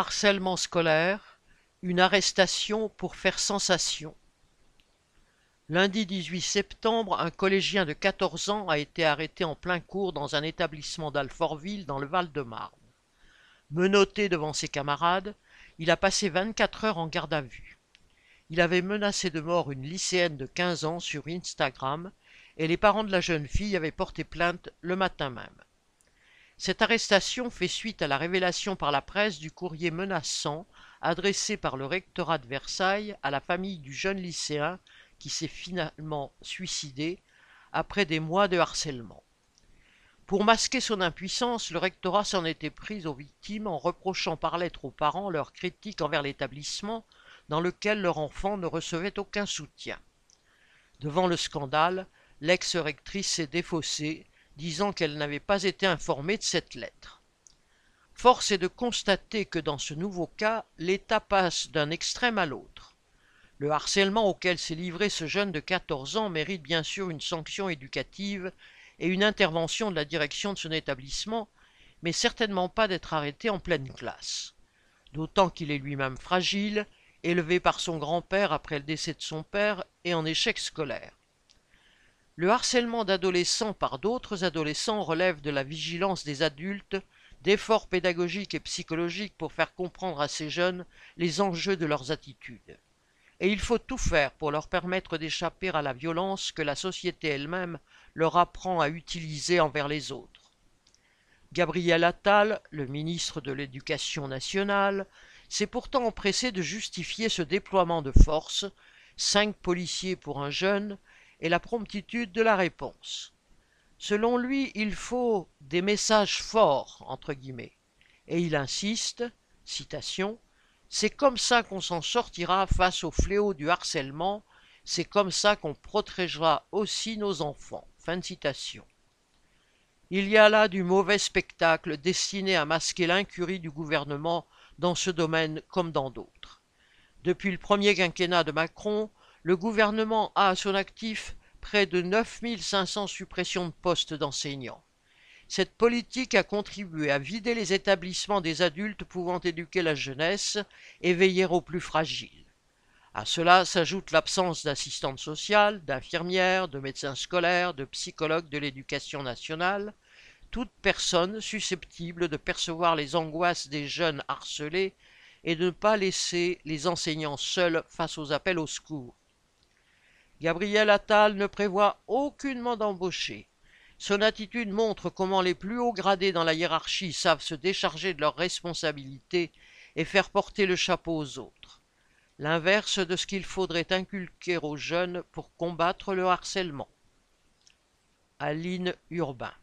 Harcèlement scolaire, une arrestation pour faire sensation. Lundi 18 septembre, un collégien de 14 ans a été arrêté en plein cours dans un établissement d'Alfortville dans le Val-de-Marne. Menotté devant ses camarades, il a passé 24 heures en garde à vue. Il avait menacé de mort une lycéenne de 15 ans sur Instagram et les parents de la jeune fille avaient porté plainte le matin même. Cette arrestation fait suite à la révélation par la presse du courrier menaçant adressé par le rectorat de Versailles à la famille du jeune lycéen qui s'est finalement suicidé après des mois de harcèlement. Pour masquer son impuissance, le rectorat s'en était pris aux victimes en reprochant par lettre aux parents leurs critiques envers l'établissement dans lequel leur enfant ne recevait aucun soutien. Devant le scandale, l'ex-rectrice s'est défaussée disant qu'elle n'avait pas été informée de cette lettre. Force est de constater que dans ce nouveau cas, l'État passe d'un extrême à l'autre. Le harcèlement auquel s'est livré ce jeune de 14 ans mérite bien sûr une sanction éducative et une intervention de la direction de son établissement, mais certainement pas d'être arrêté en pleine classe. D'autant qu'il est lui-même fragile, élevé par son grand-père après le décès de son père et en échec scolaire. Le harcèlement d'adolescents par d'autres adolescents relève de la vigilance des adultes, d'efforts pédagogiques et psychologiques pour faire comprendre à ces jeunes les enjeux de leurs attitudes. Et il faut tout faire pour leur permettre d'échapper à la violence que la société elle-même leur apprend à utiliser envers les autres. Gabriel Attal, le ministre de l'Éducation nationale, s'est pourtant empressé de justifier ce déploiement de force, cinq policiers pour un jeune, et la promptitude de la réponse. Selon lui, il faut des messages forts, entre guillemets, et il insiste, citation, c'est comme ça qu'on s'en sortira face au fléau du harcèlement, c'est comme ça qu'on protégera aussi nos enfants. Il y a là du mauvais spectacle destiné à masquer l'incurie du gouvernement dans ce domaine comme dans d'autres. Depuis le premier quinquennat de Macron, le gouvernement a à son actif près de 9500 suppressions de postes d'enseignants. Cette politique a contribué à vider les établissements des adultes pouvant éduquer la jeunesse et veiller aux plus fragiles. À cela s'ajoute l'absence d'assistantes sociales, d'infirmières, de médecins scolaires, de psychologues de l'éducation nationale, toute personne susceptible de percevoir les angoisses des jeunes harcelés et de ne pas laisser les enseignants seuls face aux appels au secours. Gabriel Attal ne prévoit aucunement d'embaucher. Son attitude montre comment les plus hauts gradés dans la hiérarchie savent se décharger de leurs responsabilités et faire porter le chapeau aux autres. L'inverse de ce qu'il faudrait inculquer aux jeunes pour combattre le harcèlement. Aline Urbain